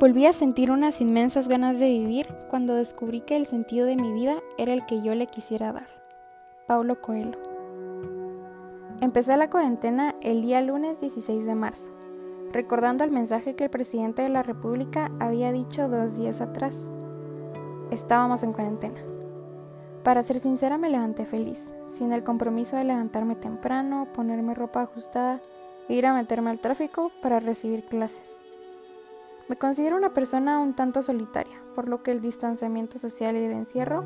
Volví a sentir unas inmensas ganas de vivir cuando descubrí que el sentido de mi vida era el que yo le quisiera dar. Paulo Coelho. Empecé la cuarentena el día lunes 16 de marzo, recordando el mensaje que el presidente de la República había dicho dos días atrás. Estábamos en cuarentena. Para ser sincera me levanté feliz, sin el compromiso de levantarme temprano, ponerme ropa ajustada e ir a meterme al tráfico para recibir clases. Me considero una persona un tanto solitaria, por lo que el distanciamiento social y el encierro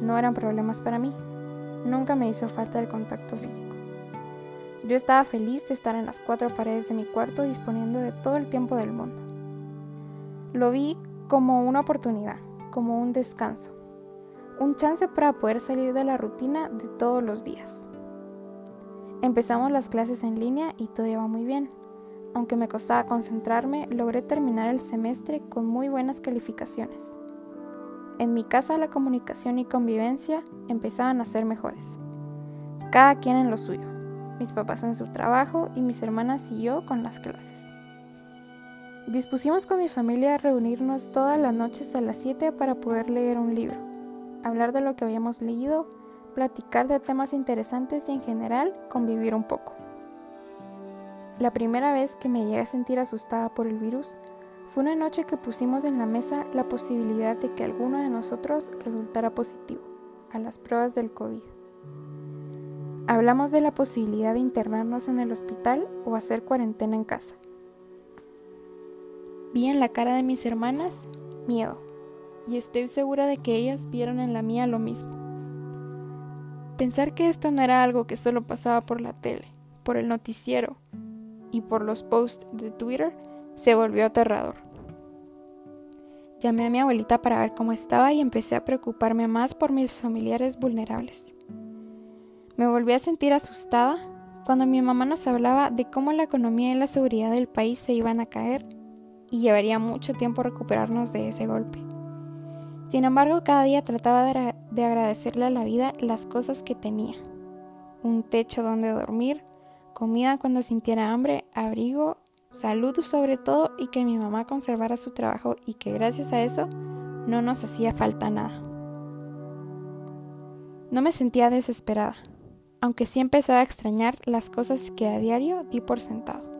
no eran problemas para mí. Nunca me hizo falta el contacto físico. Yo estaba feliz de estar en las cuatro paredes de mi cuarto disponiendo de todo el tiempo del mundo. Lo vi como una oportunidad, como un descanso, un chance para poder salir de la rutina de todos los días. Empezamos las clases en línea y todo iba muy bien. Aunque me costaba concentrarme, logré terminar el semestre con muy buenas calificaciones. En mi casa la comunicación y convivencia empezaban a ser mejores. Cada quien en lo suyo, mis papás en su trabajo y mis hermanas y yo con las clases. Dispusimos con mi familia a reunirnos todas las noches a las 7 para poder leer un libro, hablar de lo que habíamos leído, platicar de temas interesantes y en general convivir un poco. La primera vez que me llegué a sentir asustada por el virus fue una noche que pusimos en la mesa la posibilidad de que alguno de nosotros resultara positivo a las pruebas del COVID. Hablamos de la posibilidad de internarnos en el hospital o hacer cuarentena en casa. Vi en la cara de mis hermanas miedo y estoy segura de que ellas vieron en la mía lo mismo. Pensar que esto no era algo que solo pasaba por la tele, por el noticiero y por los posts de Twitter se volvió aterrador. Llamé a mi abuelita para ver cómo estaba y empecé a preocuparme más por mis familiares vulnerables. Me volví a sentir asustada cuando mi mamá nos hablaba de cómo la economía y la seguridad del país se iban a caer y llevaría mucho tiempo recuperarnos de ese golpe. Sin embargo, cada día trataba de, de agradecerle a la vida las cosas que tenía. Un techo donde dormir, comida cuando sintiera hambre, abrigo, salud sobre todo y que mi mamá conservara su trabajo y que gracias a eso no nos hacía falta nada. No me sentía desesperada, aunque sí empezaba a extrañar las cosas que a diario di por sentado.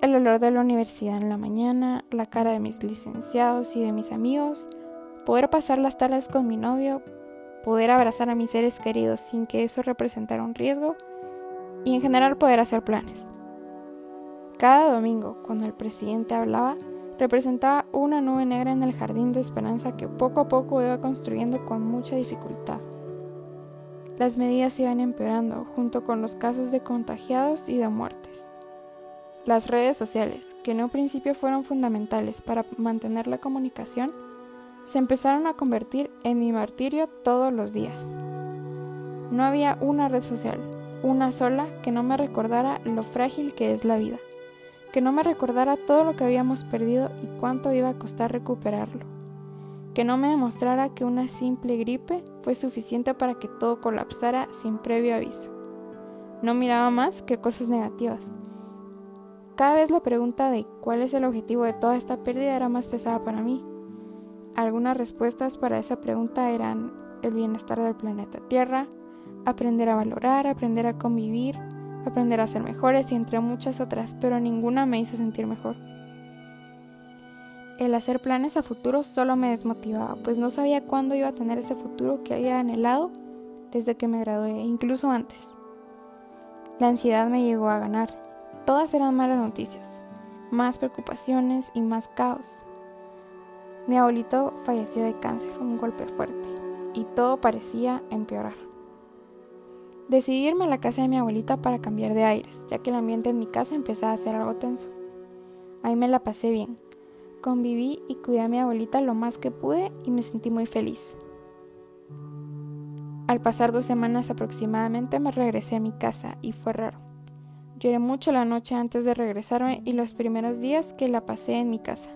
El olor de la universidad en la mañana, la cara de mis licenciados y de mis amigos, poder pasar las tardes con mi novio, poder abrazar a mis seres queridos sin que eso representara un riesgo, y en general poder hacer planes. Cada domingo, cuando el presidente hablaba, representaba una nube negra en el jardín de esperanza que poco a poco iba construyendo con mucha dificultad. Las medidas iban empeorando junto con los casos de contagiados y de muertes. Las redes sociales, que en un principio fueron fundamentales para mantener la comunicación, se empezaron a convertir en mi martirio todos los días. No había una red social, una sola que no me recordara lo frágil que es la vida, que no me recordara todo lo que habíamos perdido y cuánto iba a costar recuperarlo, que no me demostrara que una simple gripe fue suficiente para que todo colapsara sin previo aviso. No miraba más que cosas negativas. Cada vez la pregunta de cuál es el objetivo de toda esta pérdida era más pesada para mí. Algunas respuestas para esa pregunta eran el bienestar del planeta Tierra, aprender a valorar, aprender a convivir, aprender a ser mejores y entre muchas otras, pero ninguna me hizo sentir mejor. El hacer planes a futuro solo me desmotivaba, pues no sabía cuándo iba a tener ese futuro que había anhelado desde que me gradué, incluso antes. La ansiedad me llegó a ganar. Todas eran malas noticias, más preocupaciones y más caos. Mi abuelito falleció de cáncer, un golpe fuerte, y todo parecía empeorar. Decidí irme a la casa de mi abuelita para cambiar de aires, ya que el ambiente en mi casa empezaba a ser algo tenso. Ahí me la pasé bien. Conviví y cuidé a mi abuelita lo más que pude y me sentí muy feliz. Al pasar dos semanas aproximadamente me regresé a mi casa y fue raro. Lloré mucho la noche antes de regresarme y los primeros días que la pasé en mi casa.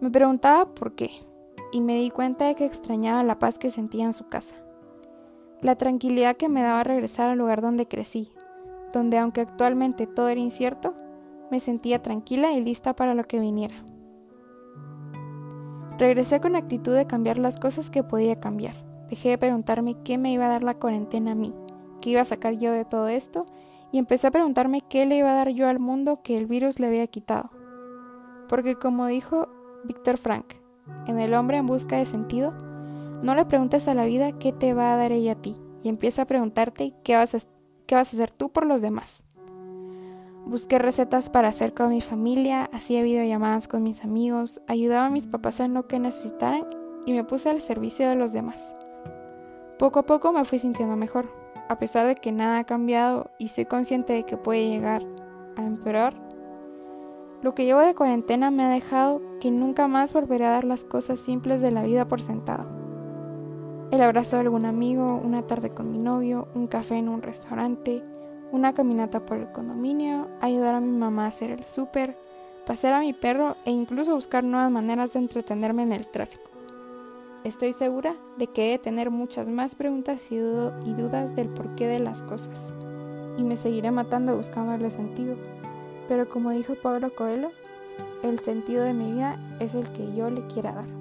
Me preguntaba por qué y me di cuenta de que extrañaba la paz que sentía en su casa la tranquilidad que me daba regresar al lugar donde crecí, donde aunque actualmente todo era incierto, me sentía tranquila y lista para lo que viniera. Regresé con actitud de cambiar las cosas que podía cambiar. Dejé de preguntarme qué me iba a dar la cuarentena a mí, qué iba a sacar yo de todo esto, y empecé a preguntarme qué le iba a dar yo al mundo que el virus le había quitado. Porque como dijo Víctor Frank, en El hombre en busca de sentido, no le preguntes a la vida qué te va a dar ella a ti, y empieza a preguntarte qué vas a, qué vas a hacer tú por los demás. Busqué recetas para hacer con mi familia, hacía videollamadas con mis amigos, ayudaba a mis papás en lo que necesitaran y me puse al servicio de los demás. Poco a poco me fui sintiendo mejor, a pesar de que nada ha cambiado y soy consciente de que puede llegar a empeorar. Lo que llevo de cuarentena me ha dejado que nunca más volveré a dar las cosas simples de la vida por sentado. El abrazo de algún amigo, una tarde con mi novio, un café en un restaurante, una caminata por el condominio, ayudar a mi mamá a hacer el súper, pasear a mi perro e incluso buscar nuevas maneras de entretenerme en el tráfico. Estoy segura de que he de tener muchas más preguntas y, dudas del porqué de las cosas, y me seguiré matando buscándole sentido. Pero como dijo Pablo Coelho, el sentido de mi vida es el que yo le quiera dar.